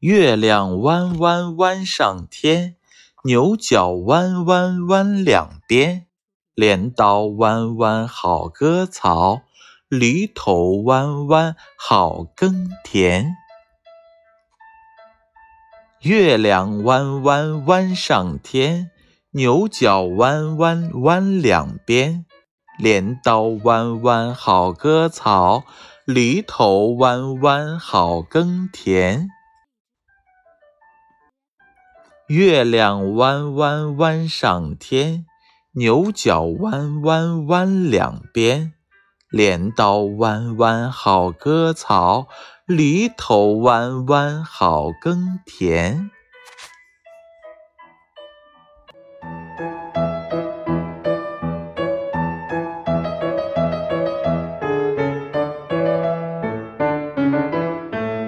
月亮弯弯弯上天，牛角弯弯弯两边，镰刀弯弯好割草，犁头弯弯好耕田。月亮弯弯弯上天，牛角弯弯弯两边，镰刀弯弯好割草，犁头弯弯好耕田。月亮弯弯弯上天，牛角弯弯弯两边，镰刀弯弯好割草。犁头弯弯好耕田。